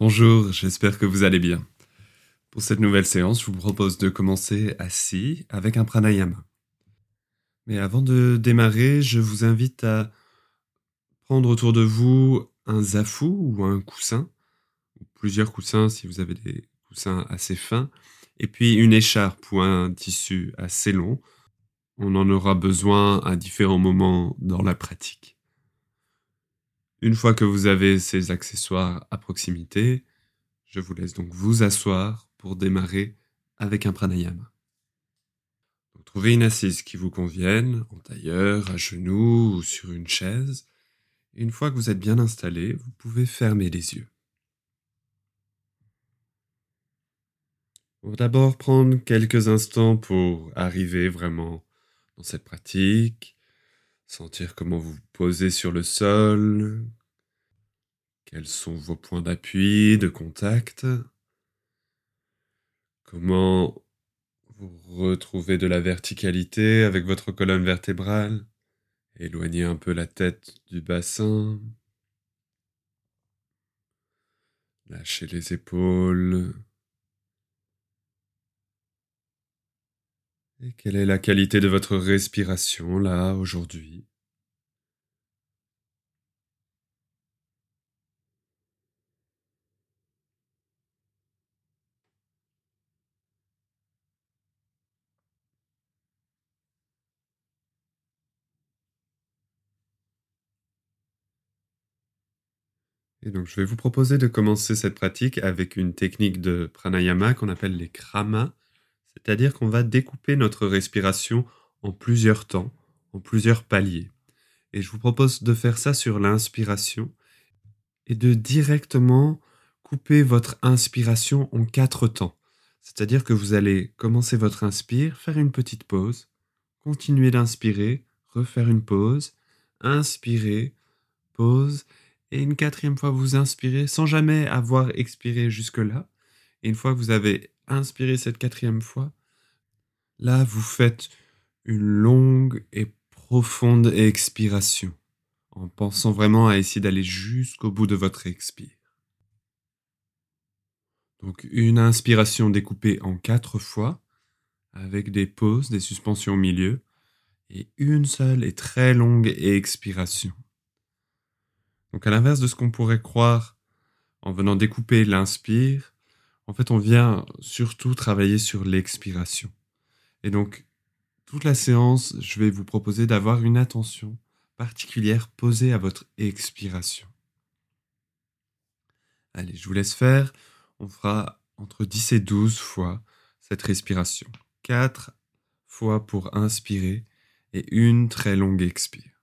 Bonjour, j'espère que vous allez bien. Pour cette nouvelle séance, je vous propose de commencer assis avec un pranayama. Mais avant de démarrer, je vous invite à prendre autour de vous un zafu ou un coussin, ou plusieurs coussins si vous avez des coussins assez fins, et puis une écharpe ou un tissu assez long. On en aura besoin à différents moments dans la pratique. Une fois que vous avez ces accessoires à proximité, je vous laisse donc vous asseoir pour démarrer avec un pranayama. trouvez une assise qui vous convienne, en tailleur, à genoux ou sur une chaise. une fois que vous êtes bien installé, vous pouvez fermer les yeux. Va d'abord prendre quelques instants pour arriver vraiment dans cette pratique, sentir comment vous vous posez sur le sol, quels sont vos points d'appui, de contact, comment vous retrouvez de la verticalité avec votre colonne vertébrale, éloignez un peu la tête du bassin, lâchez les épaules. Et quelle est la qualité de votre respiration là aujourd'hui? Je vais vous proposer de commencer cette pratique avec une technique de pranayama qu'on appelle les kramas, c'est-à-dire qu'on va découper notre respiration en plusieurs temps, en plusieurs paliers. Et je vous propose de faire ça sur l'inspiration et de directement couper votre inspiration en quatre temps. C'est-à-dire que vous allez commencer votre inspire, faire une petite pause, continuer d'inspirer, refaire une pause, inspirer, pause, et une quatrième fois vous inspirez sans jamais avoir expiré jusque-là. Et une fois que vous avez inspiré cette quatrième fois, là vous faites une longue et profonde expiration en pensant vraiment à essayer d'aller jusqu'au bout de votre expire. Donc une inspiration découpée en quatre fois avec des pauses, des suspensions au milieu et une seule et très longue expiration. Donc à l'inverse de ce qu'on pourrait croire en venant découper l'inspire, en fait on vient surtout travailler sur l'expiration. Et donc toute la séance, je vais vous proposer d'avoir une attention particulière posée à votre expiration. Allez, je vous laisse faire. On fera entre 10 et 12 fois cette respiration. 4 fois pour inspirer et une très longue expire.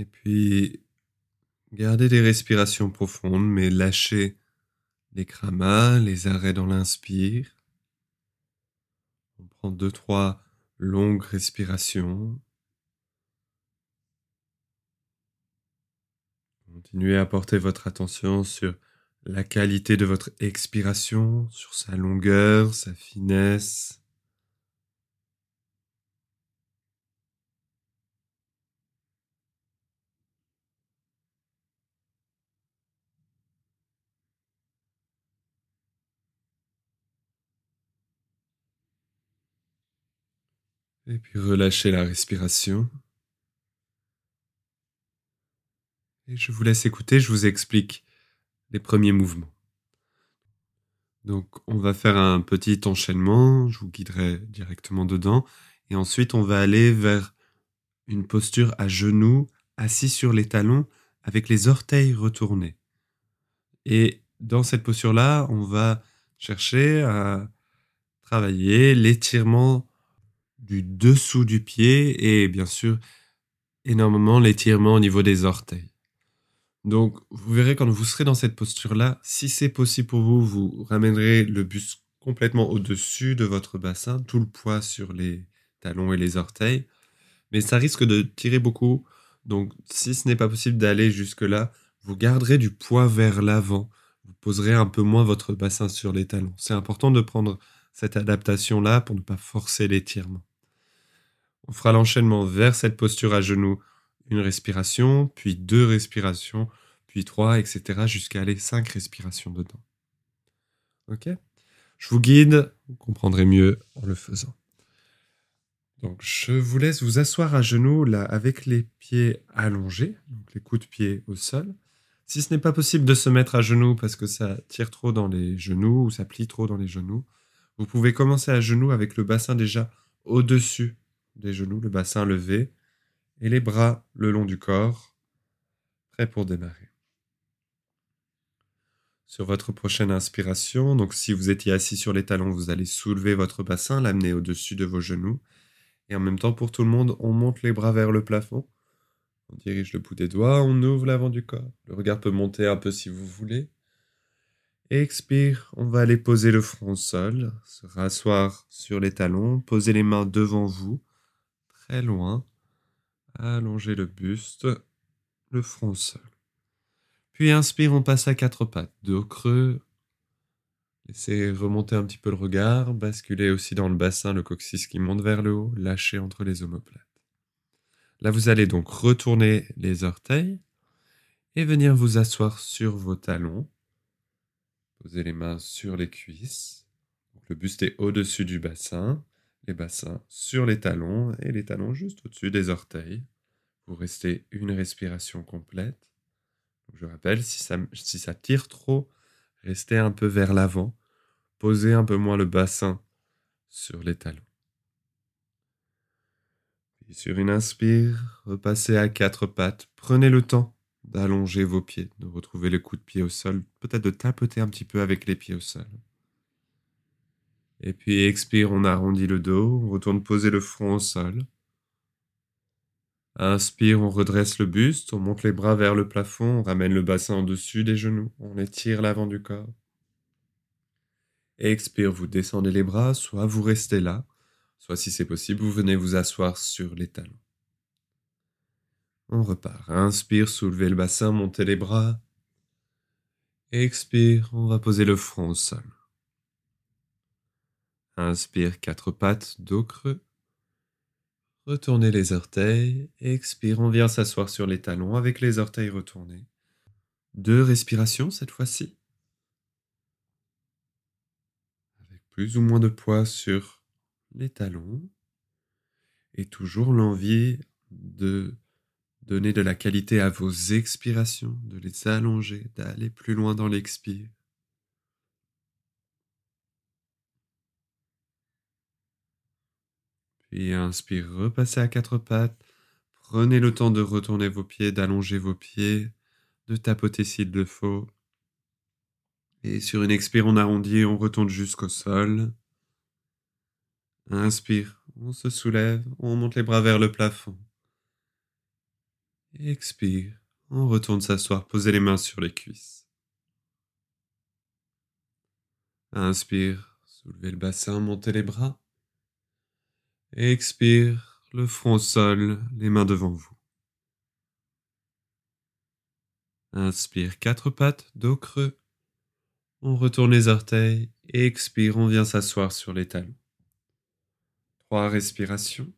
Et puis, gardez des respirations profondes, mais lâchez les kramas, les arrêts dans l'inspire. On prend deux, trois longues respirations. Continuez à porter votre attention sur la qualité de votre expiration, sur sa longueur, sa finesse. Et puis relâchez la respiration. Et je vous laisse écouter, je vous explique les premiers mouvements. Donc on va faire un petit enchaînement, je vous guiderai directement dedans, et ensuite on va aller vers une posture à genoux, assis sur les talons, avec les orteils retournés. Et dans cette posture-là, on va chercher à travailler l'étirement du dessous du pied et bien sûr énormément l'étirement au niveau des orteils. Donc vous verrez quand vous serez dans cette posture-là, si c'est possible pour vous, vous ramènerez le buste complètement au-dessus de votre bassin, tout le poids sur les talons et les orteils. Mais ça risque de tirer beaucoup. Donc si ce n'est pas possible d'aller jusque-là, vous garderez du poids vers l'avant. Vous poserez un peu moins votre bassin sur les talons. C'est important de prendre cette adaptation-là pour ne pas forcer l'étirement. On fera l'enchaînement vers cette posture à genoux, une respiration, puis deux respirations, puis trois, etc., jusqu'à aller cinq respirations dedans. Ok? Je vous guide, vous comprendrez mieux en le faisant. Donc, je vous laisse vous asseoir à genoux, là, avec les pieds allongés, donc les coups de pied au sol. Si ce n'est pas possible de se mettre à genoux parce que ça tire trop dans les genoux ou ça plie trop dans les genoux, vous pouvez commencer à genoux avec le bassin déjà au-dessus des genoux, le bassin levé, et les bras le long du corps, prêts pour démarrer. Sur votre prochaine inspiration, donc si vous étiez assis sur les talons, vous allez soulever votre bassin, l'amener au-dessus de vos genoux, et en même temps pour tout le monde, on monte les bras vers le plafond, on dirige le bout des doigts, on ouvre l'avant du corps. Le regard peut monter un peu si vous voulez. Expire, on va aller poser le front au sol, se rasseoir sur les talons, poser les mains devant vous, loin, allonger le buste, le front sol. Puis inspire, on passe à quatre pattes, dos creux. Laissez remonter un petit peu le regard, basculer aussi dans le bassin, le coccyx qui monte vers le haut, lâcher entre les omoplates. Là, vous allez donc retourner les orteils et venir vous asseoir sur vos talons Posez les mains sur les cuisses. le buste est au-dessus du bassin, les bassins sur les talons et les talons juste au-dessus des orteils. Vous restez une respiration complète. je rappelle, si ça, si ça tire trop, restez un peu vers l'avant. Posez un peu moins le bassin sur les talons. Puis sur une inspire, repassez à quatre pattes. Prenez le temps d'allonger vos pieds, de retrouver le coup de pied au sol, peut-être de tapoter un petit peu avec les pieds au sol. Et puis expire, on arrondit le dos, on retourne poser le front au sol. Inspire, on redresse le buste, on monte les bras vers le plafond, on ramène le bassin au-dessus des genoux, on étire l'avant du corps. Expire, vous descendez les bras, soit vous restez là, soit si c'est possible, vous venez vous asseoir sur les talons. On repart. Inspire, soulevez le bassin, montez les bras. Expire, on va poser le front au sol. Inspire, quatre pattes, dos creux. Retournez les orteils. Expire, on vient s'asseoir sur les talons avec les orteils retournés. Deux respirations cette fois-ci. Avec plus ou moins de poids sur les talons. Et toujours l'envie de Donnez de la qualité à vos expirations, de les allonger, d'aller plus loin dans l'expire. Puis inspire, repassez à quatre pattes. Prenez le temps de retourner vos pieds, d'allonger vos pieds, de tapoter s'il le faut. Et sur une expire, on arrondit, on retourne jusqu'au sol. Inspire, on se soulève, on monte les bras vers le plafond. Expire. On retourne s'asseoir, posez les mains sur les cuisses. Inspire, soulevez le bassin, montez les bras. Expire, le front sol, les mains devant vous. Inspire, quatre pattes, dos creux. On retourne les orteils. Expire, on vient s'asseoir sur les talons. Trois respirations.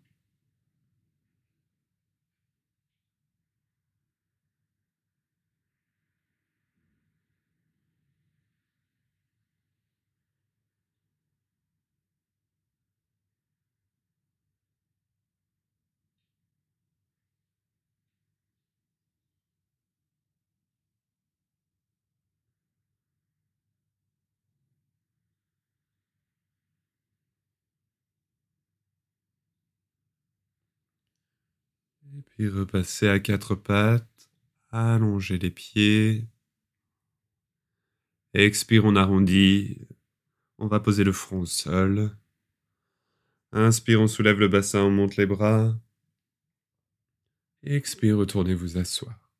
Et puis repassez à quatre pattes, allongez les pieds. Expire, on arrondit. On va poser le front au sol. Inspire, on soulève le bassin, on monte les bras. Expire, retournez vous asseoir.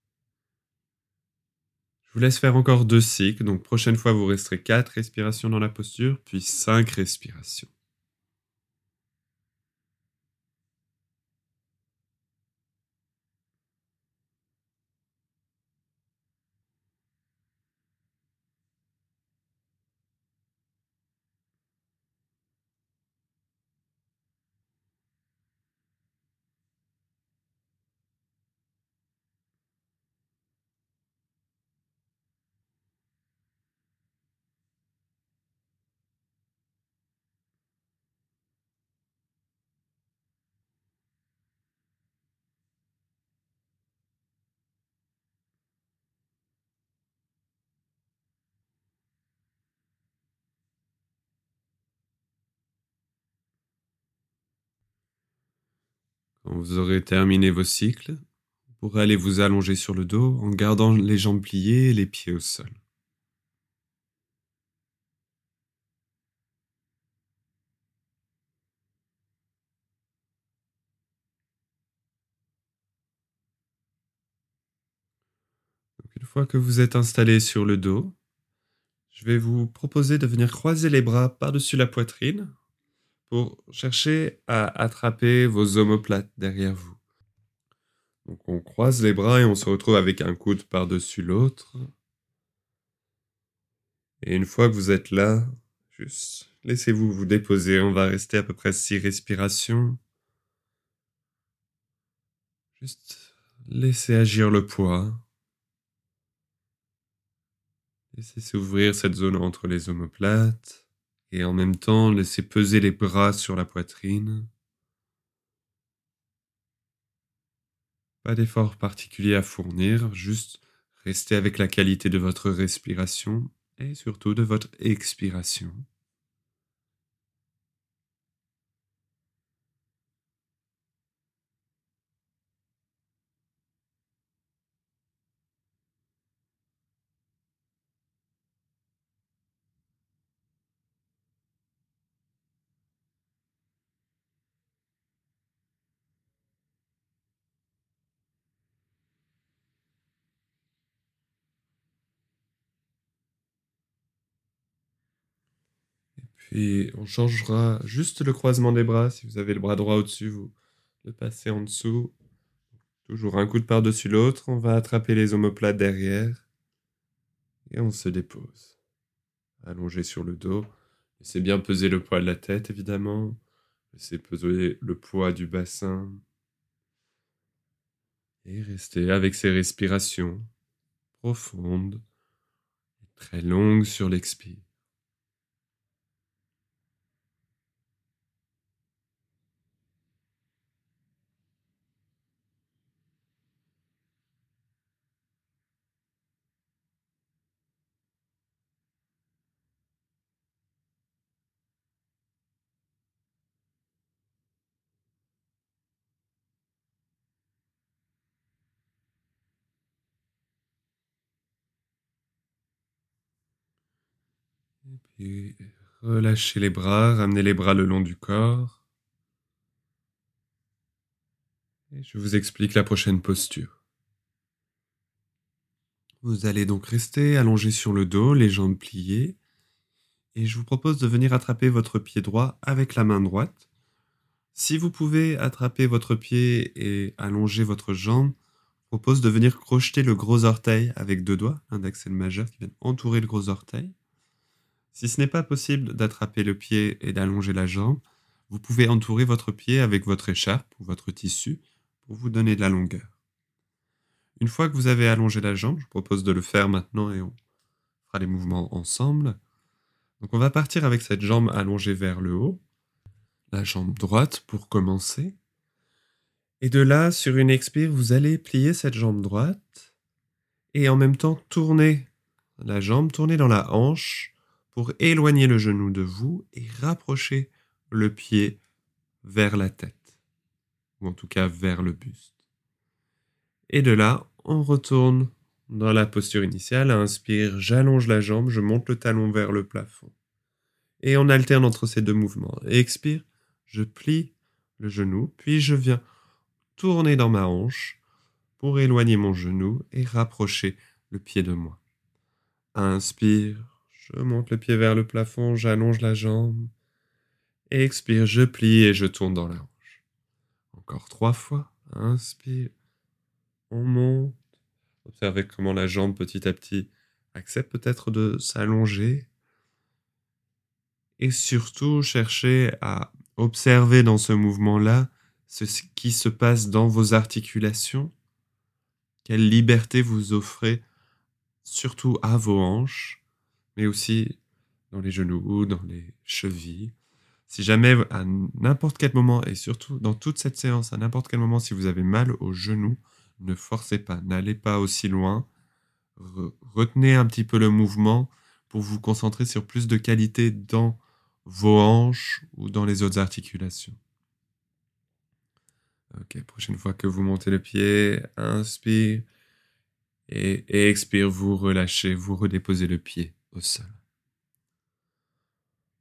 Je vous laisse faire encore deux cycles, donc prochaine fois vous resterez quatre respirations dans la posture, puis cinq respirations. Vous aurez terminé vos cycles, vous pourrez aller vous allonger sur le dos en gardant les jambes pliées et les pieds au sol. une fois que vous êtes installé sur le dos, je vais vous proposer de venir croiser les bras par-dessus la poitrine pour chercher à attraper vos omoplates derrière vous. Donc on croise les bras et on se retrouve avec un coude par-dessus l'autre. Et une fois que vous êtes là, juste laissez-vous vous déposer. On va rester à peu près six respirations. Juste laissez agir le poids. Laissez s'ouvrir cette zone entre les omoplates et en même temps laissez peser les bras sur la poitrine. Pas d'effort particulier à fournir, juste restez avec la qualité de votre respiration et surtout de votre expiration. Puis on changera juste le croisement des bras. Si vous avez le bras droit au-dessus, vous le passez en dessous. Toujours un coude par-dessus l'autre. On va attraper les omoplates derrière. Et on se dépose. Allongé sur le dos. Laissez bien peser le poids de la tête, évidemment. Laissez peser le poids du bassin. Et restez avec ces respirations profondes et très longues sur l'expire. Puis relâchez les bras, ramenez les bras le long du corps. Et je vous explique la prochaine posture. Vous allez donc rester allongé sur le dos, les jambes pliées. Et je vous propose de venir attraper votre pied droit avec la main droite. Si vous pouvez attraper votre pied et allonger votre jambe, vous propose de venir crocheter le gros orteil avec deux doigts, l'index et majeur qui viennent entourer le gros orteil. Si ce n'est pas possible d'attraper le pied et d'allonger la jambe, vous pouvez entourer votre pied avec votre écharpe ou votre tissu pour vous donner de la longueur. Une fois que vous avez allongé la jambe, je vous propose de le faire maintenant et on fera les mouvements ensemble. Donc on va partir avec cette jambe allongée vers le haut, la jambe droite pour commencer. Et de là, sur une expire, vous allez plier cette jambe droite et en même temps tourner la jambe, tourner dans la hanche pour éloigner le genou de vous et rapprocher le pied vers la tête, ou en tout cas vers le buste. Et de là, on retourne dans la posture initiale. Inspire, j'allonge la jambe, je monte le talon vers le plafond. Et on alterne entre ces deux mouvements. expire, je plie le genou, puis je viens tourner dans ma hanche pour éloigner mon genou et rapprocher le pied de moi. Inspire, je monte le pied vers le plafond, j'allonge la jambe. Expire, je plie et je tourne dans la hanche. Encore trois fois. Inspire, on monte. Observez comment la jambe petit à petit accepte peut-être de s'allonger. Et surtout, cherchez à observer dans ce mouvement-là ce qui se passe dans vos articulations, quelle liberté vous offrez, surtout à vos hanches, mais aussi dans les genoux, dans les chevilles. Si jamais, à n'importe quel moment, et surtout dans toute cette séance, à n'importe quel moment, si vous avez mal aux genoux, ne forcez pas, n'allez pas aussi loin. retenez un petit peu le mouvement pour vous concentrer sur plus de qualité dans vos hanches ou dans les autres articulations. Ok, prochaine fois que vous montez le pied, inspire et, expire, vous relâchez, vous redéposez le pied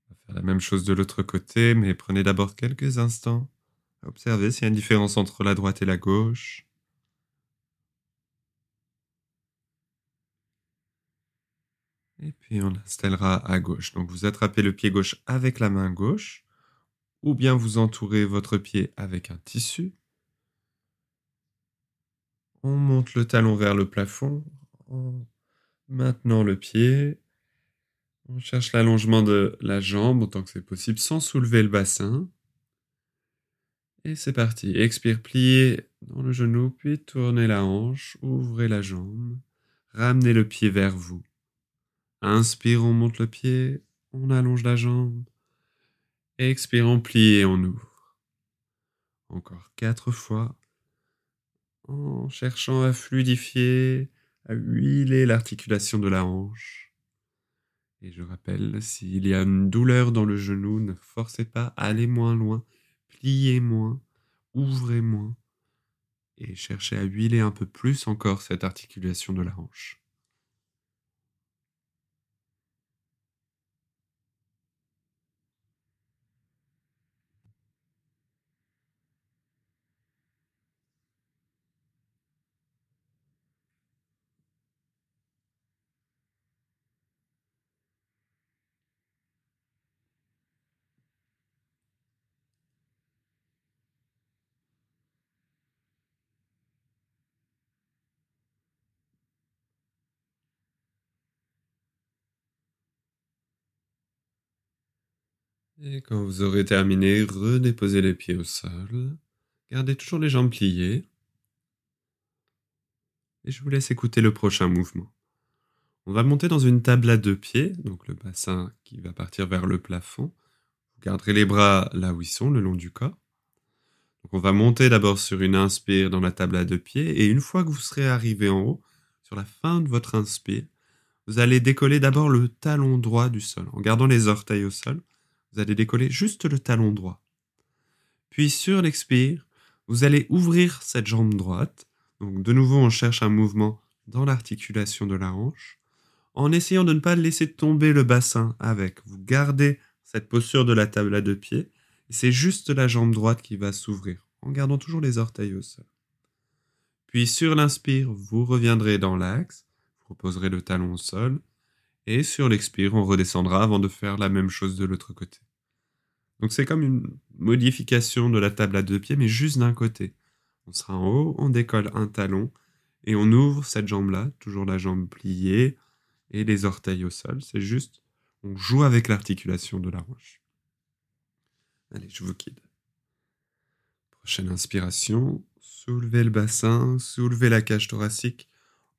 On va faire la même chose de l'autre côté, mais prenez d'abord quelques instants à observer s'il y a une différence entre la droite et la gauche. Et puis on installera à gauche. Donc vous attrapez le pied gauche avec la main gauche, ou bien vous entourez votre pied avec un tissu. On monte le talon vers le plafond en maintenant le pied. On cherche l'allongement de la jambe autant que c'est possible sans soulever le bassin. Et c'est parti. Expire, pliez dans le genou, puis tournez la hanche, ouvrez la jambe, ramenez le pied vers vous. Inspire, on monte le pied, on allonge la jambe. Expire, on plie et on ouvre. Encore quatre fois. En cherchant à fluidifier, à huiler l'articulation de la hanche. Et je rappelle, s'il y a une douleur dans le genou, ne forcez pas, allez moins loin, pliez moins, ouvrez moins, et cherchez à huiler un peu plus encore cette articulation de la hanche. Et quand vous aurez terminé, redéposez les pieds au sol. Gardez toujours les jambes pliées. Et je vous laisse écouter le prochain mouvement. On va monter dans une table à deux pieds, donc le bassin qui va partir vers le plafond. Vous garderez les bras là où ils sont, le long du corps. On va monter d'abord sur une inspire dans la table à deux pieds, et une fois que vous serez arrivé en haut, sur la fin de votre inspire, vous allez décoller d'abord le talon droit du sol, en gardant les orteils au sol. Vous allez décoller juste le talon droit. Puis sur l'expire, vous allez ouvrir cette jambe droite. Donc de nouveau, on cherche un mouvement dans l'articulation de la hanche, en essayant de ne pas laisser tomber le bassin avec. Vous gardez cette posture de la table à deux pieds, c'est juste la jambe droite qui va s'ouvrir, en gardant toujours les orteils au sol. Puis sur l'inspire, vous reviendrez dans l'axe, vous reposerez le talon au sol, et sur l'expire, on redescendra avant de faire la même chose de l'autre côté. Donc c'est comme une modification de la table à deux pieds, mais juste d'un côté. On sera en haut, on décolle un talon, et on ouvre cette jambe-là, toujours la jambe pliée, et les orteils au sol. C'est juste, on joue avec l'articulation de la roche. Allez, je vous guide. Prochaine inspiration, soulevez le bassin, soulevez la cage thoracique,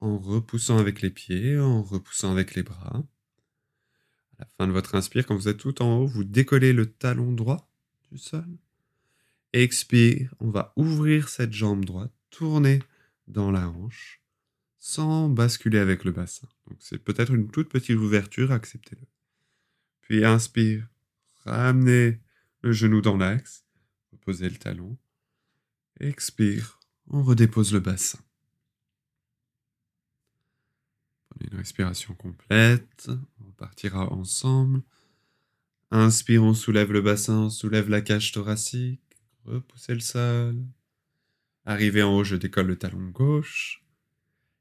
en repoussant avec les pieds, en repoussant avec les bras. À la fin de votre inspire, quand vous êtes tout en haut, vous décollez le talon droit du sol. Expire, on va ouvrir cette jambe droite, tourner dans la hanche, sans basculer avec le bassin. C'est peut-être une toute petite ouverture, acceptez-le. Puis inspire, ramenez le genou dans l'axe, reposez le talon. Expire, on redépose le bassin. Respiration complète. On partira ensemble. Inspire, on soulève le bassin, on soulève la cage thoracique. Repoussez le sol. Arrivé en haut, je décolle le talon gauche.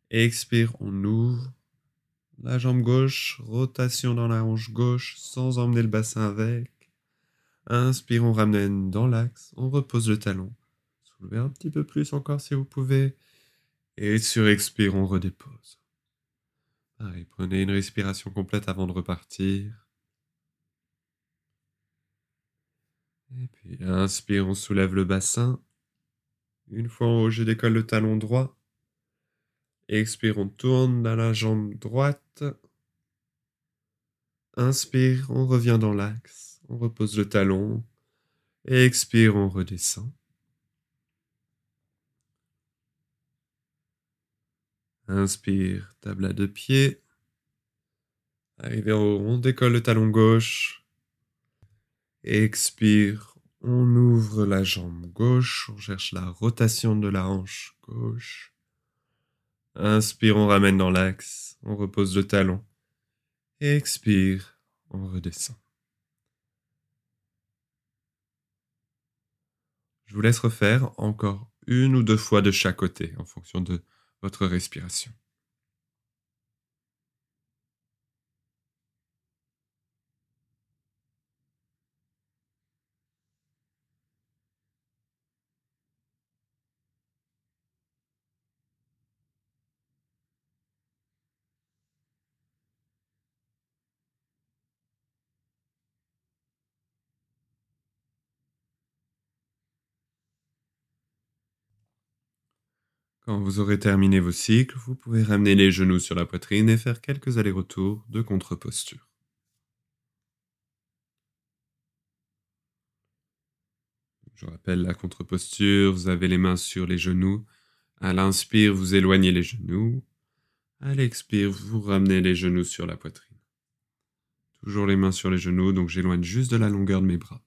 Expire, on ouvre la jambe gauche, rotation dans la hanche gauche sans emmener le bassin avec. Inspire, on ramène dans l'axe, on repose le talon. Soulevez un petit peu plus encore si vous pouvez. Et sur expire, on redépose. Pareil, prenez une respiration complète avant de repartir. Et puis inspire, on soulève le bassin. Une fois en haut, je décolle le talon droit. Expire, on tourne dans la jambe droite. Inspire, on revient dans l'axe. On repose le talon. Expire, on redescend. Inspire, table à deux pieds. Arrivé en haut, on décolle le talon gauche. Expire, on ouvre la jambe gauche, on cherche la rotation de la hanche gauche. Inspire, on ramène dans l'axe, on repose le talon. Expire, on redescend. Je vous laisse refaire encore une ou deux fois de chaque côté en fonction de votre respiration. Quand vous aurez terminé vos cycles, vous pouvez ramener les genoux sur la poitrine et faire quelques allers-retours de contre-posture. Je rappelle la contre-posture, vous avez les mains sur les genoux. À l'inspire, vous éloignez les genoux. À l'expire, vous ramenez les genoux sur la poitrine. Toujours les mains sur les genoux, donc j'éloigne juste de la longueur de mes bras.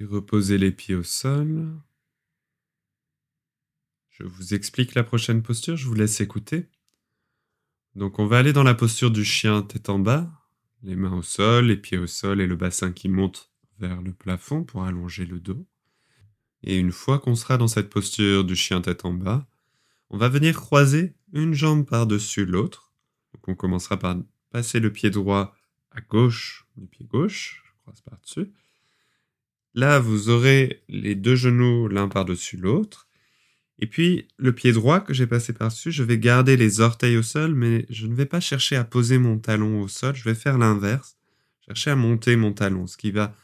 Et reposez les pieds au sol. Je vous explique la prochaine posture, je vous laisse écouter. Donc on va aller dans la posture du chien tête en bas, les mains au sol, les pieds au sol et le bassin qui monte vers le plafond pour allonger le dos. Et une fois qu'on sera dans cette posture du chien tête en bas, on va venir croiser une jambe par-dessus l'autre. Donc on commencera par passer le pied droit à gauche du pied gauche, je croise par-dessus. Là, vous aurez les deux genoux l'un par-dessus l'autre. Et puis, le pied droit que j'ai passé par-dessus, je vais garder les orteils au sol, mais je ne vais pas chercher à poser mon talon au sol, je vais faire l'inverse, chercher à monter mon talon, ce qui va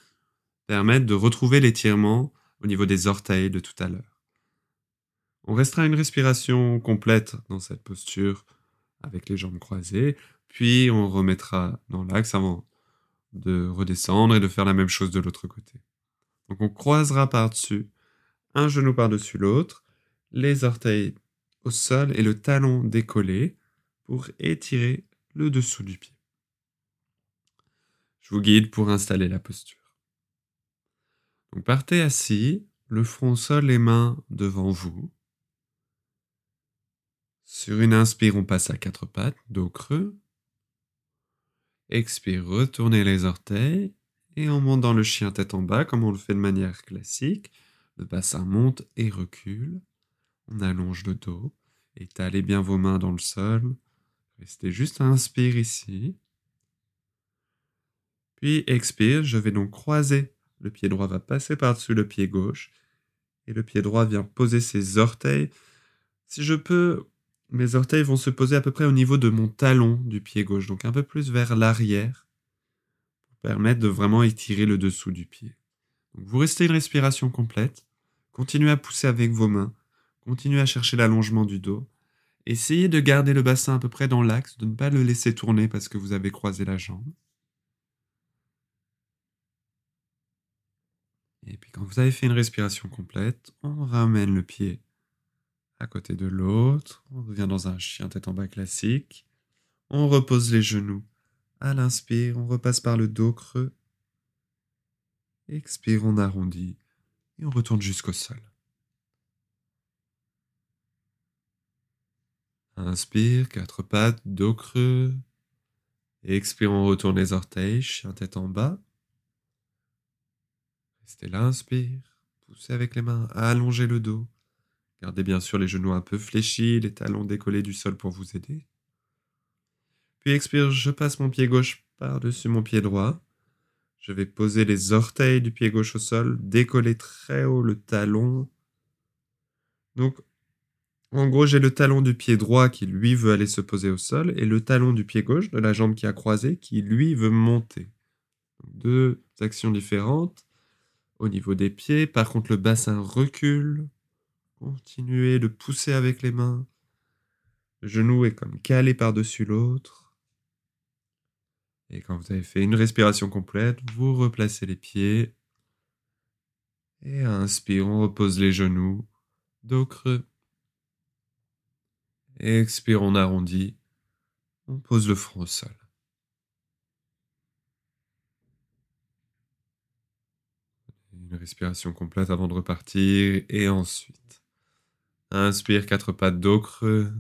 permettre de retrouver l'étirement au niveau des orteils de tout à l'heure. On restera une respiration complète dans cette posture avec les jambes croisées, puis on remettra dans l'axe avant de redescendre et de faire la même chose de l'autre côté. Donc on croisera par-dessus, un genou par-dessus l'autre, les orteils au sol et le talon décollé pour étirer le dessous du pied. Je vous guide pour installer la posture. Donc partez assis, le front au sol, les mains devant vous. Sur une inspire, on passe à quatre pattes, dos creux. Expire, retournez les orteils et on monte dans le chien tête en bas, comme on le fait de manière classique. Le bassin monte et recule. On allonge le dos. Étalez bien vos mains dans le sol. Restez juste à inspire ici. Puis expire, je vais donc croiser. Le pied droit va passer par-dessus le pied gauche. Et le pied droit vient poser ses orteils. Si je peux, mes orteils vont se poser à peu près au niveau de mon talon du pied gauche, donc un peu plus vers l'arrière permettre de vraiment étirer le dessous du pied. vous restez une respiration complète, continuez à pousser avec vos mains, continuez à chercher l'allongement du dos, essayez de garder le bassin à peu près dans l'axe, de ne pas le laisser tourner parce que vous avez croisé la jambe. Et puis quand vous avez fait une respiration complète, on ramène le pied à côté de l'autre. On revient dans un chien tête en bas classique. On repose les genoux. À l'inspire, on repasse par le dos creux. Expire, on arrondit et on retourne jusqu'au sol. Inspire, quatre pattes, dos creux. Expire, on retourne les orteils, chien tête en bas. Restez là, inspire. Poussez avec les mains, allongez le dos. Gardez bien sûr les genoux un peu fléchis, les talons décollés du sol pour vous aider. Expire, je passe mon pied gauche par-dessus mon pied droit. Je vais poser les orteils du pied gauche au sol, décoller très haut le talon. Donc, en gros, j'ai le talon du pied droit qui, lui, veut aller se poser au sol, et le talon du pied gauche de la jambe qui a croisé qui, lui, veut monter. deux actions différentes au niveau des pieds. Par contre, le bassin recule. Continuez de pousser avec les mains. Le genou est comme calé par-dessus l'autre. Et quand vous avez fait une respiration complète, vous replacez les pieds. Et inspire, on repose les genoux, dos creux. Expire, on arrondit. On pose le front au sol. Une respiration complète avant de repartir. Et ensuite, inspire, quatre pattes dos creux.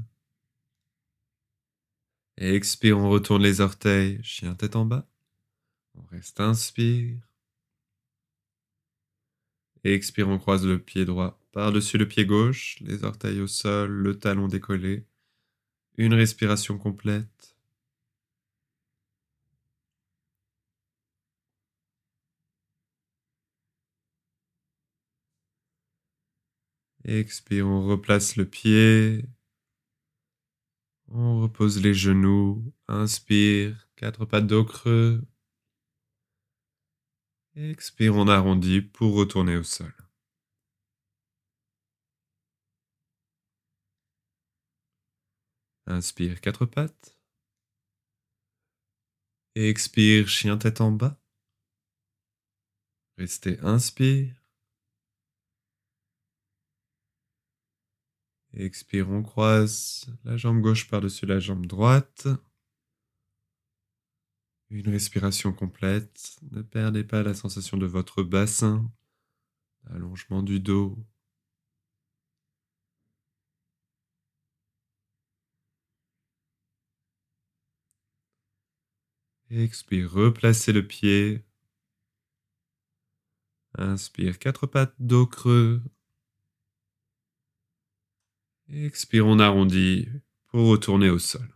Expire, on retourne les orteils, chien tête en bas. On reste, inspire. Expire, on croise le pied droit par-dessus le pied gauche, les orteils au sol, le talon décollé. Une respiration complète. Expire, on replace le pied. On repose les genoux. Inspire, quatre pattes dos creux. Expire, on arrondit pour retourner au sol. Inspire quatre pattes. Expire chien tête en bas. Restez inspire. Expire, on croise la jambe gauche par-dessus la jambe droite. Une respiration complète. Ne perdez pas la sensation de votre bassin, allongement du dos, Expire, replacez le pied. Inspire, quatre pattes, dos creux. Expire, on arrondit pour retourner au sol.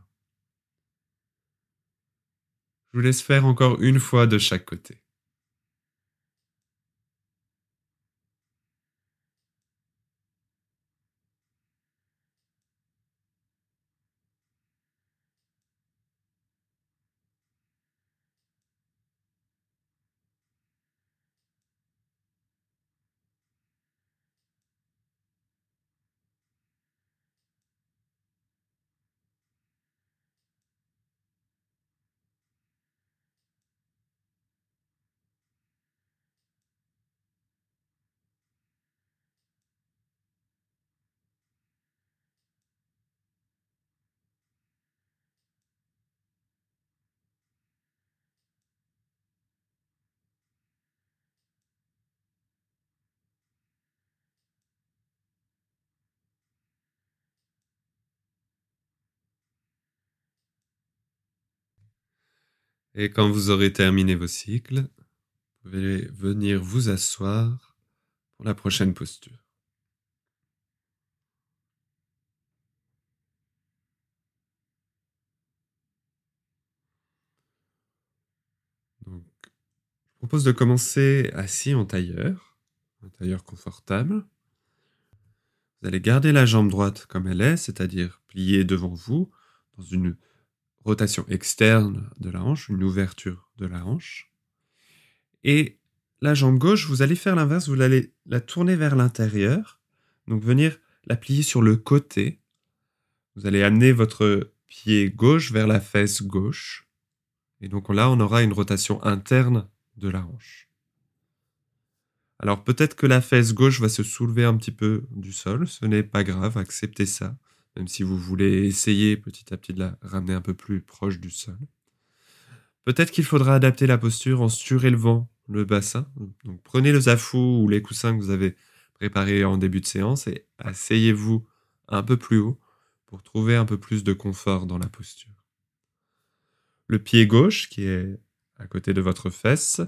Je vous laisse faire encore une fois de chaque côté. Et quand vous aurez terminé vos cycles, vous pouvez venir vous asseoir pour la prochaine posture. Donc, je propose de commencer assis en tailleur, un tailleur confortable. Vous allez garder la jambe droite comme elle est, c'est-à-dire pliée devant vous dans une rotation externe de la hanche, une ouverture de la hanche. Et la jambe gauche, vous allez faire l'inverse, vous allez la tourner vers l'intérieur, donc venir la plier sur le côté. Vous allez amener votre pied gauche vers la fesse gauche. Et donc là, on aura une rotation interne de la hanche. Alors peut-être que la fesse gauche va se soulever un petit peu du sol, ce n'est pas grave, acceptez ça, même si vous voulez essayer petit à petit de la ramener un peu plus proche du sol. Peut-être qu'il faudra adapter la posture en surélevant le bassin. Donc prenez le zafou ou les coussins que vous avez préparés en début de séance et asseyez-vous un peu plus haut pour trouver un peu plus de confort dans la posture. Le pied gauche, qui est à côté de votre fesse,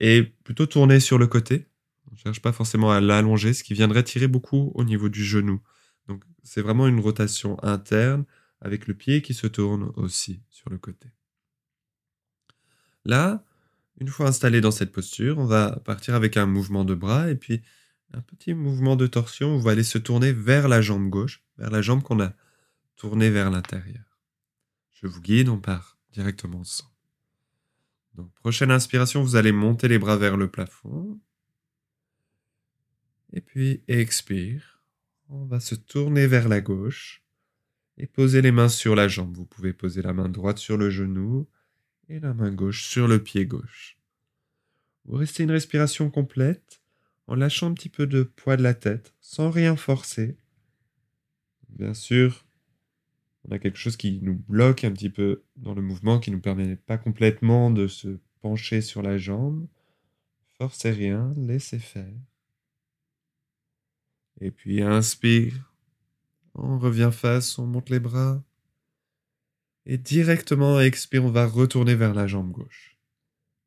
est plutôt tourné sur le côté. On ne cherche pas forcément à l'allonger, ce qui viendrait tirer beaucoup au niveau du genou. C'est vraiment une rotation interne avec le pied qui se tourne aussi sur le côté. Là, une fois installé dans cette posture, on va partir avec un mouvement de bras et puis un petit mouvement de torsion. On va se tourner vers la jambe gauche, vers la jambe qu'on a tournée vers l'intérieur. Je vous guide, on part directement ensemble. Donc, prochaine inspiration, vous allez monter les bras vers le plafond. Et puis, expire. On va se tourner vers la gauche et poser les mains sur la jambe. Vous pouvez poser la main droite sur le genou et la main gauche sur le pied gauche. Vous restez une respiration complète en lâchant un petit peu de poids de la tête, sans rien forcer. Bien sûr, on a quelque chose qui nous bloque un petit peu dans le mouvement, qui ne nous permet pas complètement de se pencher sur la jambe. Forcez rien, laissez faire. Et puis inspire, on revient face, on monte les bras. Et directement, expire, on va retourner vers la jambe gauche.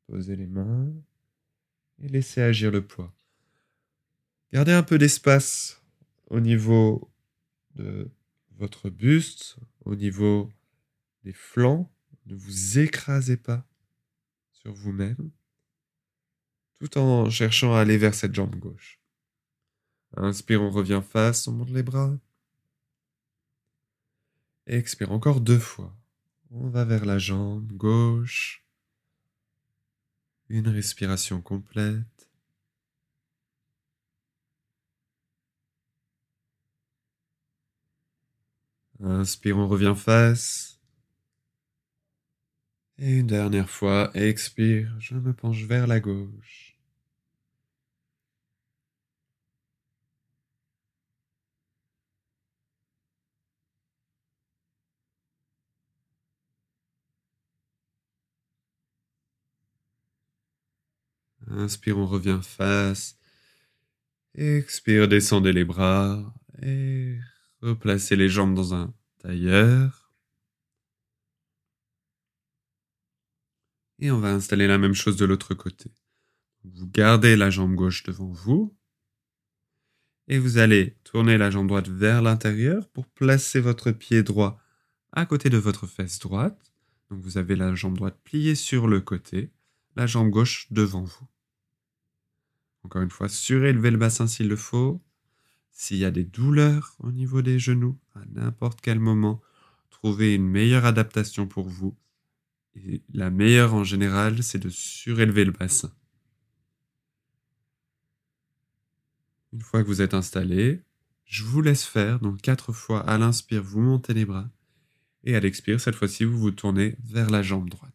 Posez les mains et laissez agir le poids. Gardez un peu d'espace au niveau de votre buste, au niveau des flancs. Ne vous écrasez pas sur vous-même, tout en cherchant à aller vers cette jambe gauche. Inspire, on revient face, on monte les bras. Expire encore deux fois. On va vers la jambe gauche. Une respiration complète. Inspire, on revient face. Et une dernière fois, expire, je me penche vers la gauche. Inspire, on revient face. Expire, descendez les bras et replacez les jambes dans un tailleur. Et on va installer la même chose de l'autre côté. Vous gardez la jambe gauche devant vous et vous allez tourner la jambe droite vers l'intérieur pour placer votre pied droit à côté de votre fesse droite. Donc vous avez la jambe droite pliée sur le côté, la jambe gauche devant vous. Encore une fois, surélevez le bassin s'il le faut. S'il y a des douleurs au niveau des genoux, à n'importe quel moment, trouvez une meilleure adaptation pour vous. Et la meilleure en général, c'est de surélever le bassin. Une fois que vous êtes installé, je vous laisse faire. Donc quatre fois à l'inspire, vous montez les bras. Et à l'expire, cette fois-ci, vous vous tournez vers la jambe droite.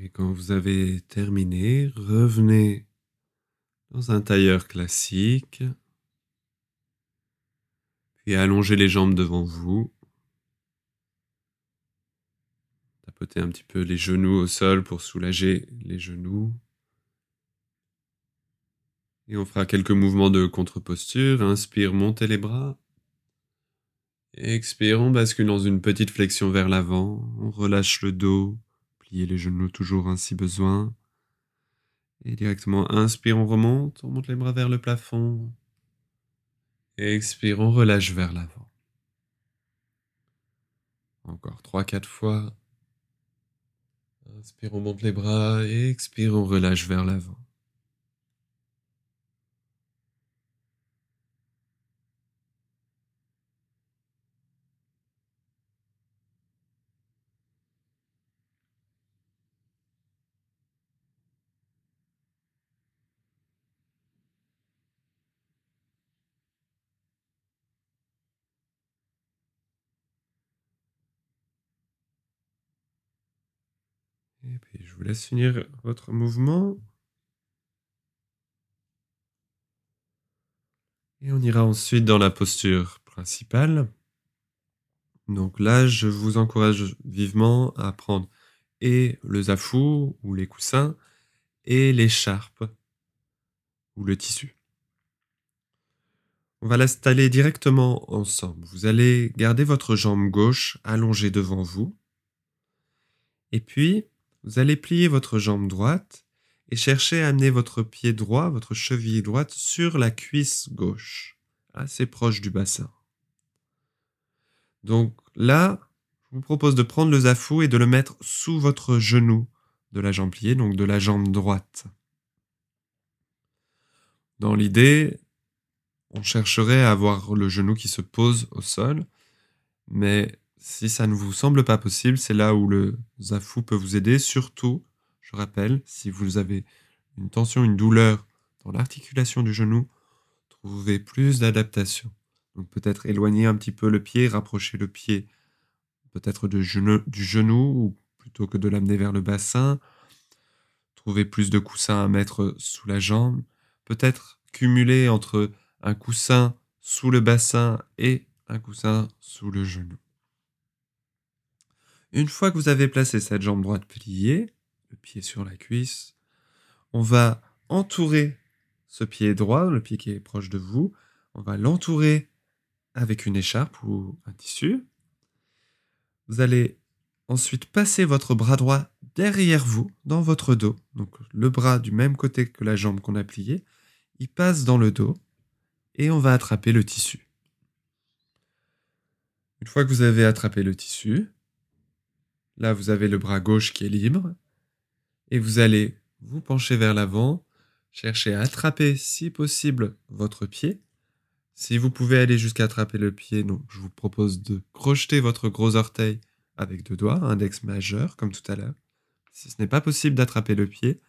Et quand vous avez terminé, revenez dans un tailleur classique, puis allongez les jambes devant vous. Tapotez un petit peu les genoux au sol pour soulager les genoux. Et on fera quelques mouvements de contre-posture. Inspire, montez les bras. Expire, on bascule dans une petite flexion vers l'avant. On relâche le dos. Pliez les genoux toujours ainsi besoin. Et directement, inspire, on remonte, on monte les bras vers le plafond. Expire, on relâche vers l'avant. trois, quatre fois. Inspire, on monte les bras. Expire, on relâche vers l'avant. Et puis je vous laisse finir votre mouvement. Et on ira ensuite dans la posture principale. Donc là, je vous encourage vivement à prendre et le zafou ou les coussins et l'écharpe ou le tissu. On va l'installer directement ensemble. Vous allez garder votre jambe gauche allongée devant vous. Et puis, vous allez plier votre jambe droite et chercher à amener votre pied droit, votre cheville droite, sur la cuisse gauche, assez proche du bassin. Donc là, je vous propose de prendre le zafou et de le mettre sous votre genou de la jambe pliée, donc de la jambe droite. Dans l'idée, on chercherait à avoir le genou qui se pose au sol, mais si ça ne vous semble pas possible, c'est là où le Zafu peut vous aider. Surtout, je rappelle, si vous avez une tension, une douleur dans l'articulation du genou, trouvez plus d'adaptation. Donc peut-être éloigner un petit peu le pied, rapprocher le pied peut-être du genou, ou plutôt que de l'amener vers le bassin. Trouver plus de coussins à mettre sous la jambe. Peut-être cumuler entre un coussin sous le bassin et un coussin sous le genou. Une fois que vous avez placé cette jambe droite pliée, le pied sur la cuisse, on va entourer ce pied droit, le pied qui est proche de vous, on va l'entourer avec une écharpe ou un tissu. Vous allez ensuite passer votre bras droit derrière vous, dans votre dos. Donc le bras du même côté que la jambe qu'on a pliée, il passe dans le dos et on va attraper le tissu. Une fois que vous avez attrapé le tissu, Là, vous avez le bras gauche qui est libre. Et vous allez vous pencher vers l'avant, chercher à attraper, si possible, votre pied. Si vous pouvez aller jusqu'à attraper le pied, donc je vous propose de crocheter votre gros orteil avec deux doigts, index majeur, comme tout à l'heure. Si ce n'est pas possible d'attraper le pied,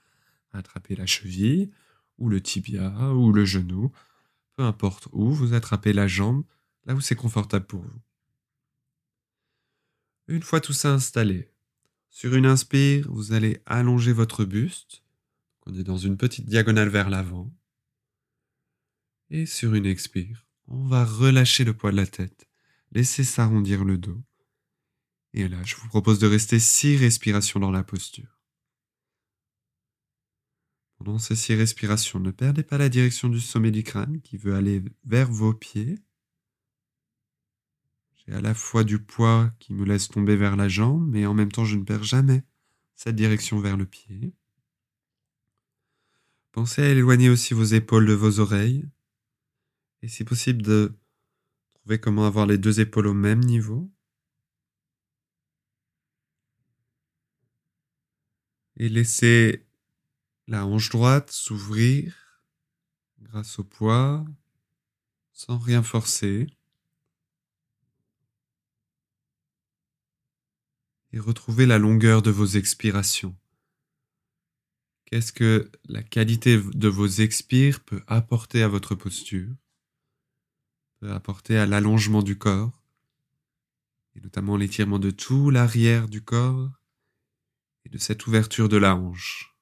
attrapez la cheville, ou le tibia, ou le genou, peu importe où, vous attrapez la jambe, là où c'est confortable pour vous. Une fois tout ça installé, sur une inspire, vous allez allonger votre buste. On est dans une petite diagonale vers l'avant. Et sur une expire, on va relâcher le poids de la tête, laisser s'arrondir le dos. Et là, je vous propose de rester six respirations dans la posture. Pendant ces six respirations, ne perdez pas la direction du sommet du crâne qui veut aller vers vos pieds à la fois du poids qui me laisse tomber vers la jambe, mais en même temps je ne perds jamais cette direction vers le pied. Pensez à éloigner aussi vos épaules de vos oreilles, et si possible de trouver comment avoir les deux épaules au même niveau. Et laissez la hanche droite s'ouvrir grâce au poids, sans rien forcer. Et retrouvez la longueur de vos expirations. Qu'est-ce que la qualité de vos expires peut apporter à votre posture, peut apporter à l'allongement du corps, et notamment l'étirement de tout l'arrière du corps et de cette ouverture de la hanche.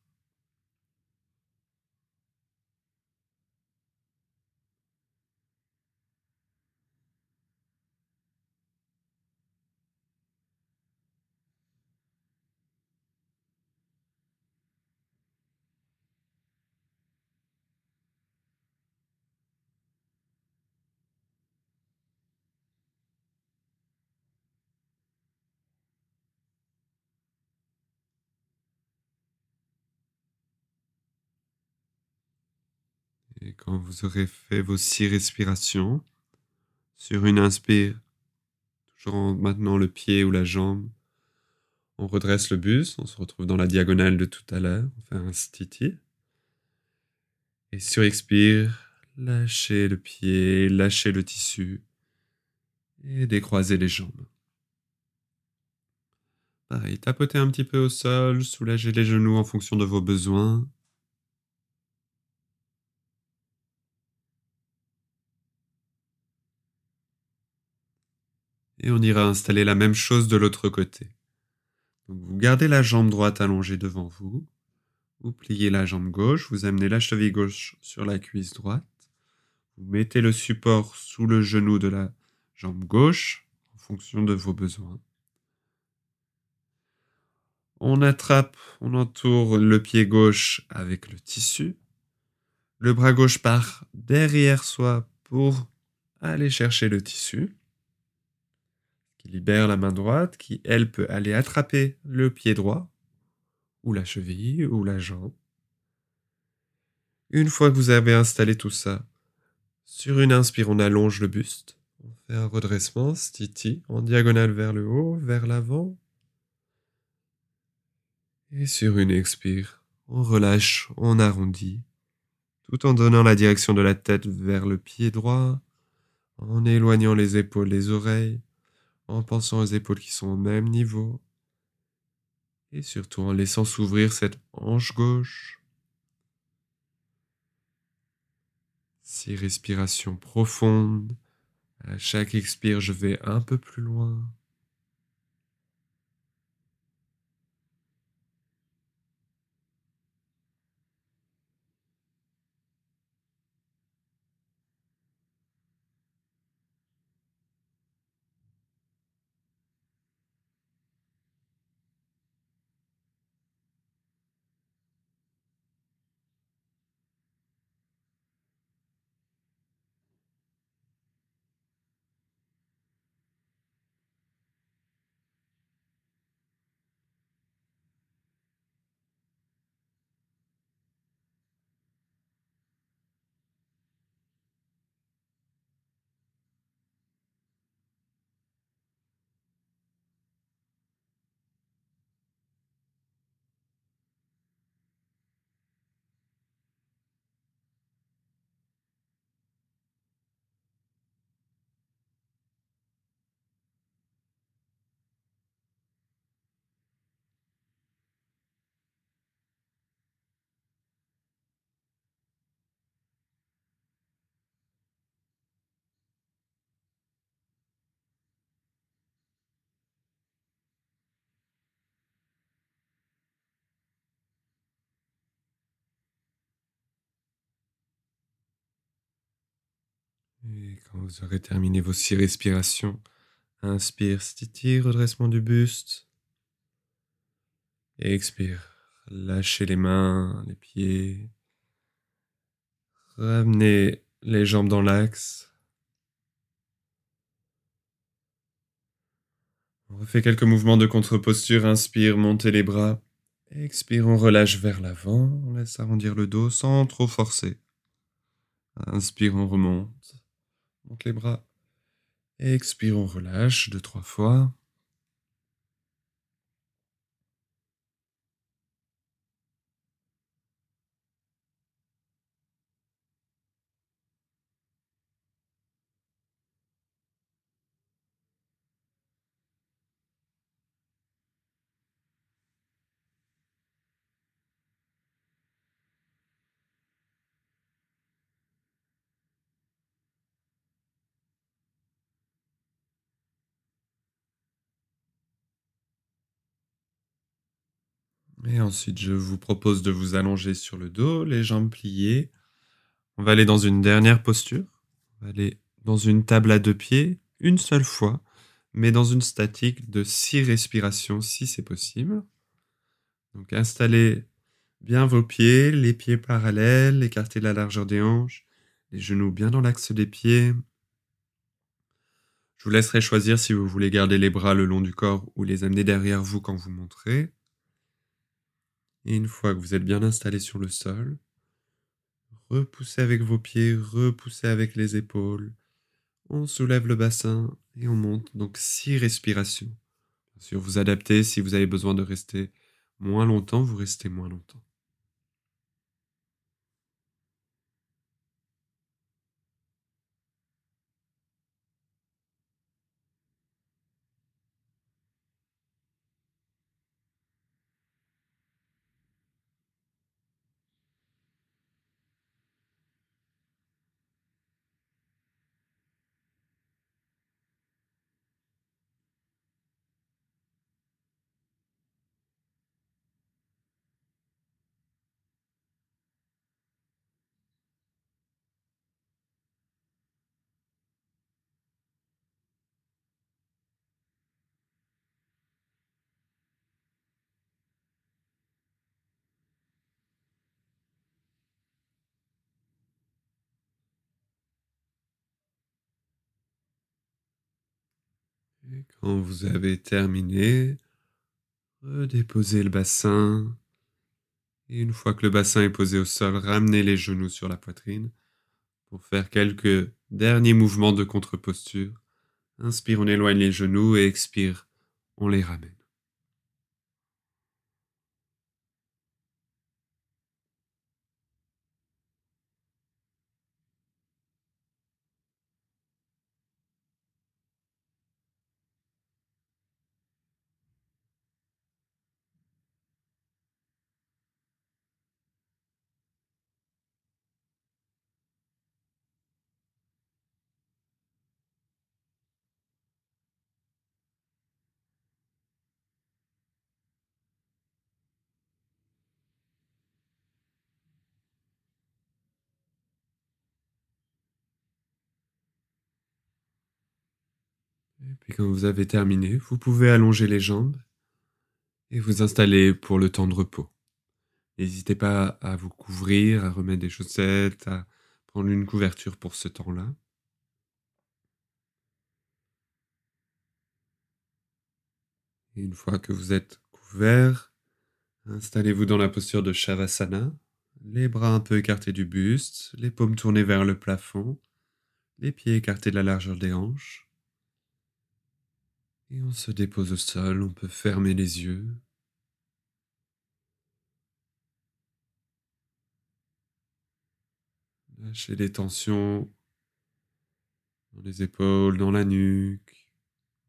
Quand vous aurez fait vos six respirations, sur une inspire, bougerons maintenant le pied ou la jambe. On redresse le buste, on se retrouve dans la diagonale de tout à l'heure. On fait un stiti. Et sur expire, lâchez le pied, lâchez le tissu et décroisez les jambes. Pareil, tapotez un petit peu au sol, soulagez les genoux en fonction de vos besoins. Et on ira installer la même chose de l'autre côté. Vous gardez la jambe droite allongée devant vous. Vous pliez la jambe gauche, vous amenez la cheville gauche sur la cuisse droite. Vous mettez le support sous le genou de la jambe gauche en fonction de vos besoins. On attrape, on entoure le pied gauche avec le tissu. Le bras gauche part derrière soi pour aller chercher le tissu libère la main droite, qui, elle, peut aller attraper le pied droit, ou la cheville, ou la jambe. Une fois que vous avez installé tout ça, sur une inspire, on allonge le buste. On fait un redressement, stiti, en diagonale vers le haut, vers l'avant. Et sur une expire, on relâche, on arrondit, tout en donnant la direction de la tête vers le pied droit, en éloignant les épaules les oreilles, en pensant aux épaules qui sont au même niveau, et surtout en laissant s'ouvrir cette hanche gauche. Six respirations profondes. À chaque expire, je vais un peu plus loin. Et quand vous aurez terminé vos six respirations, inspire, stiti, redressement du buste. Et expire, lâchez les mains, les pieds. Ramenez les jambes dans l'axe. On refait quelques mouvements de contre-posture. Inspire, montez les bras. Expire, on relâche vers l'avant. On laisse arrondir le dos sans trop forcer. Inspire, on remonte. Monte les bras. Expire, on relâche deux, trois fois. Ensuite, je vous propose de vous allonger sur le dos, les jambes pliées. On va aller dans une dernière posture. On va aller dans une table à deux pieds, une seule fois, mais dans une statique de six respirations si c'est possible. Donc installez bien vos pieds, les pieds parallèles, écartez la largeur des hanches, les genoux bien dans l'axe des pieds. Je vous laisserai choisir si vous voulez garder les bras le long du corps ou les amener derrière vous quand vous montrez. Et une fois que vous êtes bien installé sur le sol, repoussez avec vos pieds, repoussez avec les épaules. On soulève le bassin et on monte. Donc six respirations. Bien sûr, vous adaptez. Si vous avez besoin de rester moins longtemps, vous restez moins longtemps. Et quand vous avez terminé, redéposez le bassin. Et une fois que le bassin est posé au sol, ramenez les genoux sur la poitrine pour faire quelques derniers mouvements de contre-posture. Inspire, on éloigne les genoux et expire, on les ramène. Et puis quand vous avez terminé, vous pouvez allonger les jambes et vous installer pour le temps de repos. N'hésitez pas à vous couvrir, à remettre des chaussettes, à prendre une couverture pour ce temps-là. Et une fois que vous êtes couvert, installez-vous dans la posture de Shavasana, les bras un peu écartés du buste, les paumes tournées vers le plafond, les pieds écartés de la largeur des hanches. Et on se dépose au sol, on peut fermer les yeux. Lâchez les tensions dans les épaules, dans la nuque,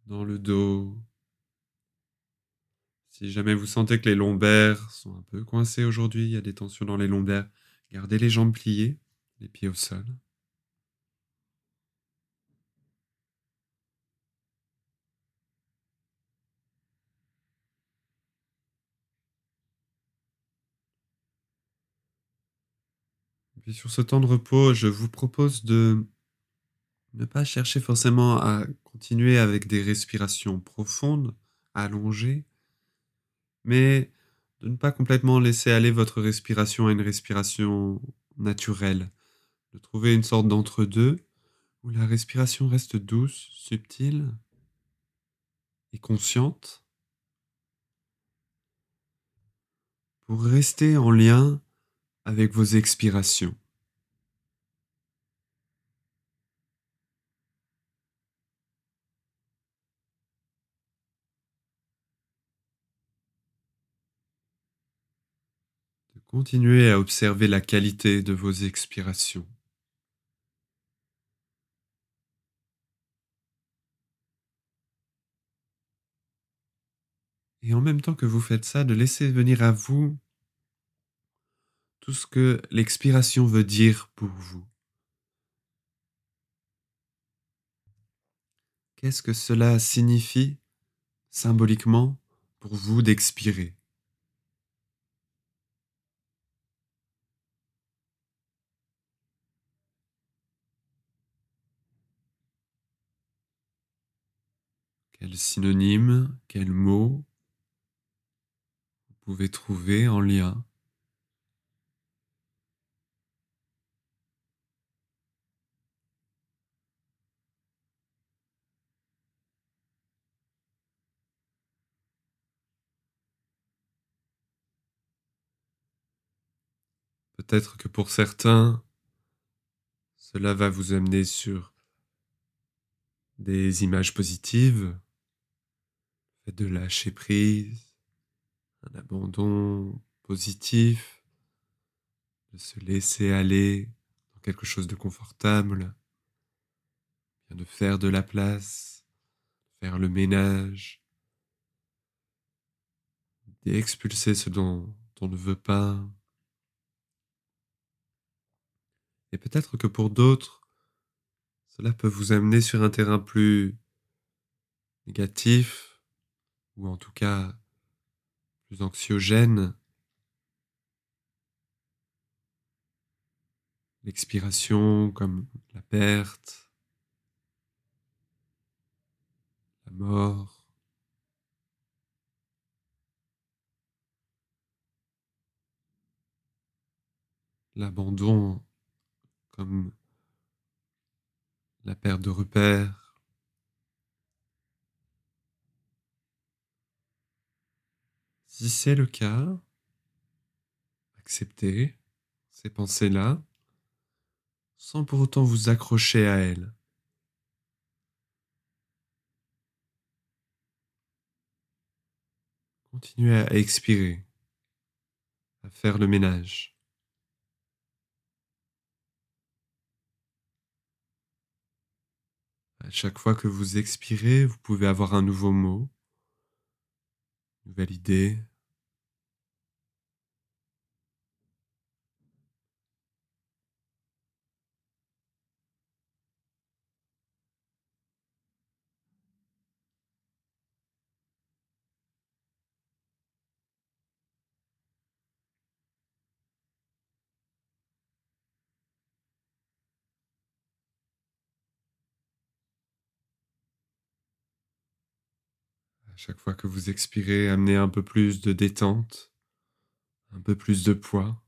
dans le dos. Si jamais vous sentez que les lombaires sont un peu coincés aujourd'hui, il y a des tensions dans les lombaires, gardez les jambes pliées, les pieds au sol. Sur ce temps de repos, je vous propose de ne pas chercher forcément à continuer avec des respirations profondes, allongées, mais de ne pas complètement laisser aller votre respiration à une respiration naturelle, de trouver une sorte d'entre-deux où la respiration reste douce, subtile et consciente pour rester en lien avec vos expirations. De continuer à observer la qualité de vos expirations. Et en même temps que vous faites ça, de laisser venir à vous tout ce que l'expiration veut dire pour vous. Qu'est-ce que cela signifie symboliquement pour vous d'expirer? Quel synonyme, quel mot vous pouvez trouver en lien Peut-être que pour certains, cela va vous amener sur des images positives, de lâcher prise, un abandon positif, de se laisser aller dans quelque chose de confortable, de faire de la place, faire le ménage, d'expulser ce dont on ne veut pas. Et peut-être que pour d'autres, cela peut vous amener sur un terrain plus négatif, ou en tout cas plus anxiogène. L'expiration comme la perte, la mort. L'abandon comme la perte de repères. Si c'est le cas, acceptez ces pensées-là sans pour autant vous accrocher à elles. Continuez à expirer, à faire le ménage. Chaque fois que vous expirez, vous pouvez avoir un nouveau mot, nouvelle idée. Chaque fois que vous expirez, amenez un peu plus de détente, un peu plus de poids.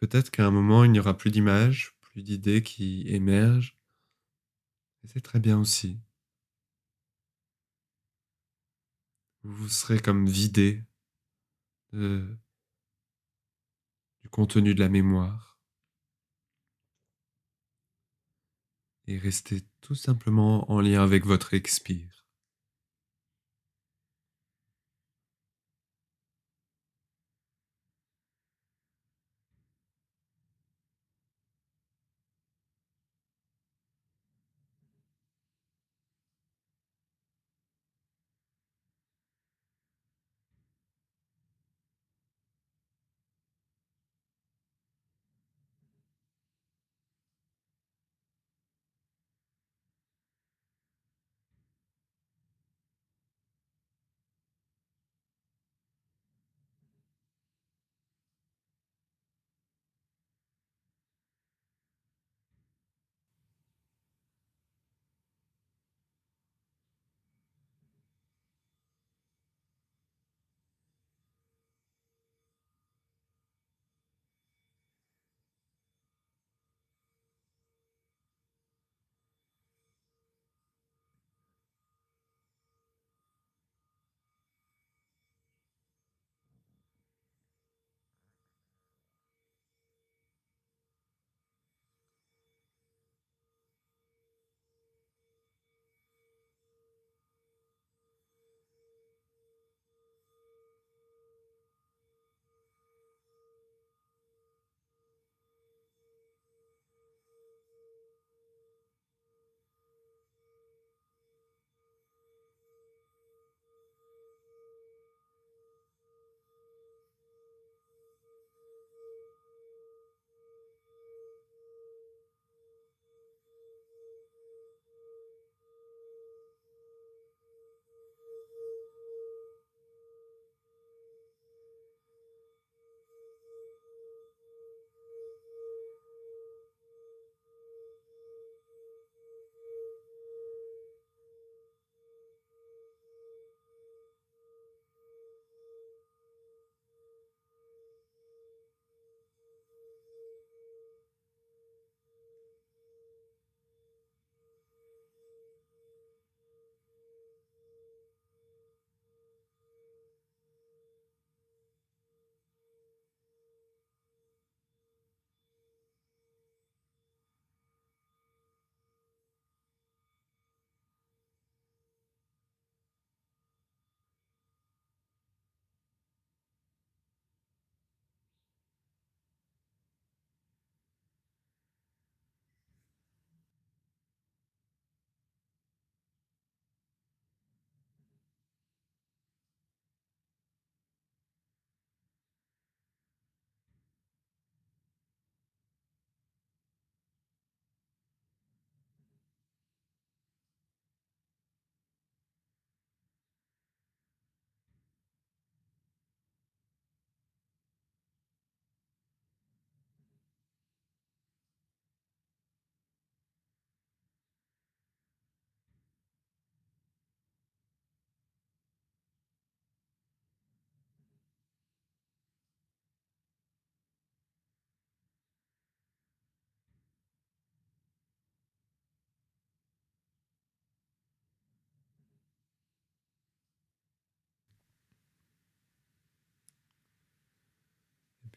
Peut-être qu'à un moment, il n'y aura plus d'images, plus d'idées qui émergent. Et c'est très bien aussi. Vous serez comme vidé du contenu de la mémoire. Et restez tout simplement en lien avec votre expire.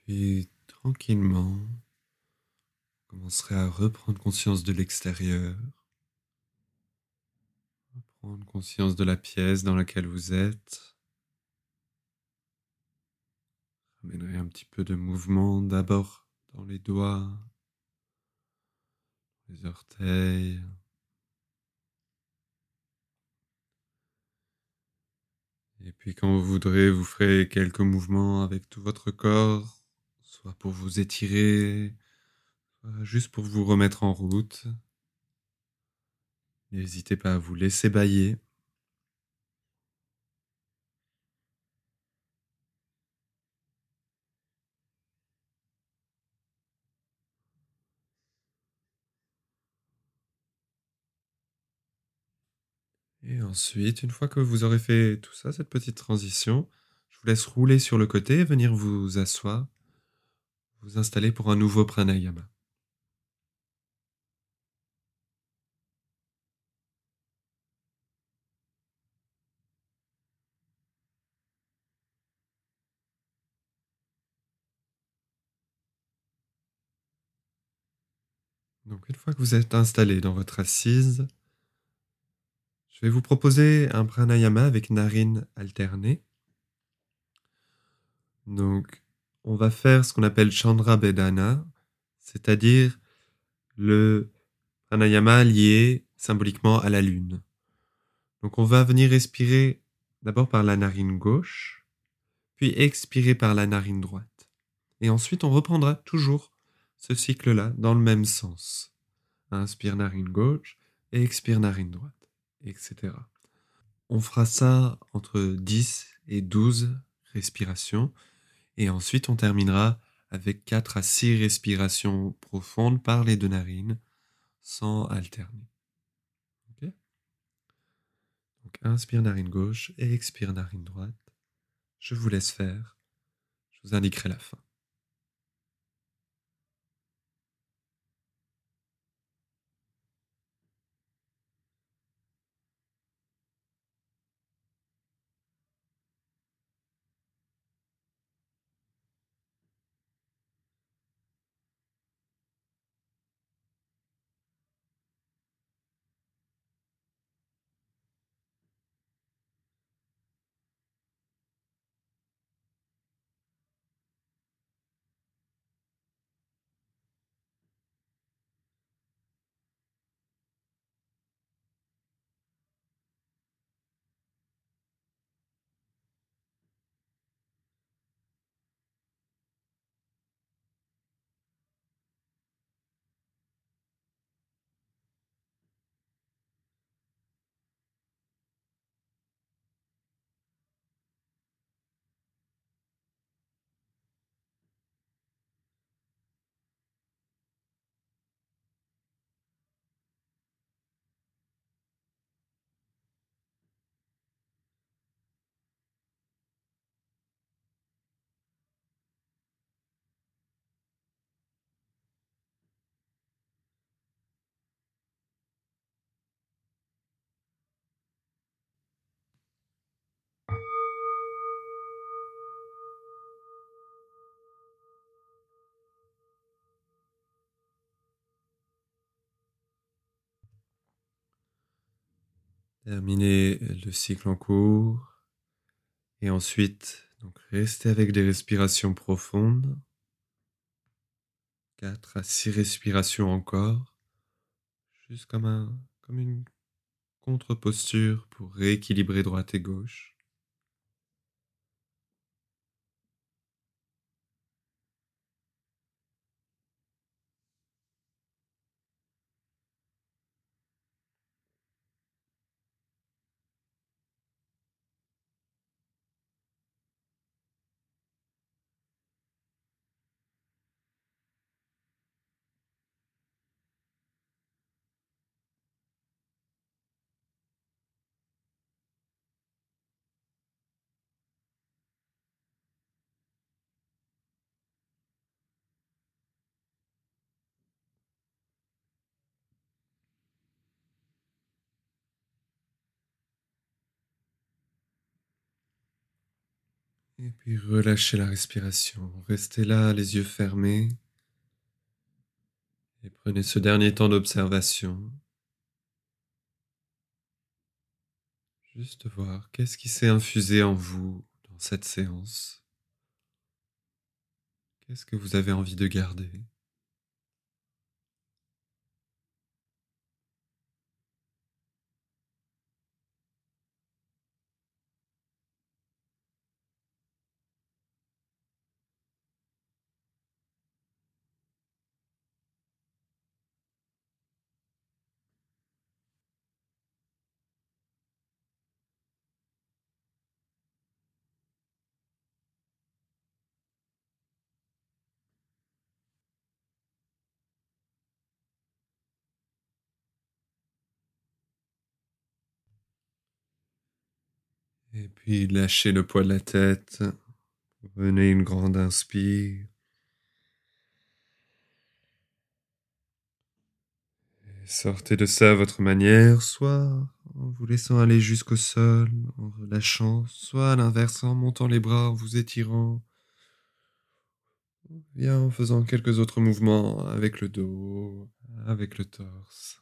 Puis tranquillement, vous commencerez à reprendre conscience de l'extérieur, reprendre conscience de la pièce dans laquelle vous êtes. Ramènerez un petit peu de mouvement d'abord dans les doigts, les orteils. Et puis quand vous voudrez, vous ferez quelques mouvements avec tout votre corps, soit pour vous étirer, soit juste pour vous remettre en route. N'hésitez pas à vous laisser bailler. Et ensuite, une fois que vous aurez fait tout ça, cette petite transition, je vous laisse rouler sur le côté, venir vous asseoir, vous installer pour un nouveau pranayama. Donc une fois que vous êtes installé dans votre assise, je vais vous proposer un pranayama avec narine alternée. Donc on va faire ce qu'on appelle Chandra Bedana, c'est-à-dire le pranayama lié symboliquement à la lune. Donc on va venir respirer d'abord par la narine gauche, puis expirer par la narine droite. Et ensuite on reprendra toujours ce cycle-là dans le même sens. Inspire narine gauche et expire narine droite, etc. On fera ça entre 10 et 12 respirations et ensuite on terminera avec 4 à 6 respirations profondes par les deux narines sans alterner. Donc inspire narine gauche et expire narine droite. Je vous laisse faire. Je vous indiquerai la fin. Terminez le cycle en cours. Et ensuite, donc restez avec des respirations profondes. 4 à 6 respirations encore. Juste comme, comme une contre-posture pour rééquilibrer droite et gauche. Et puis relâchez la respiration. Restez là, les yeux fermés. Et prenez ce dernier temps d'observation. Juste voir qu'est-ce qui s'est infusé en vous dans cette séance. Qu'est-ce que vous avez envie de garder? Et puis lâchez le poids de la tête. Prenez une grande inspire. Sortez de ça à votre manière, soit en vous laissant aller jusqu'au sol, en relâchant, soit à l'inverse, en montant les bras, en vous étirant, bien en faisant quelques autres mouvements avec le dos, avec le torse.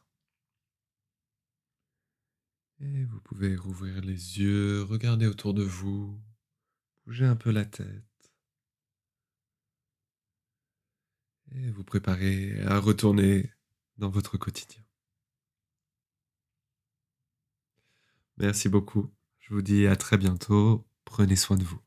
Et vous pouvez rouvrir les yeux, regarder autour de vous, bouger un peu la tête. Et vous préparer à retourner dans votre quotidien. Merci beaucoup. Je vous dis à très bientôt. Prenez soin de vous.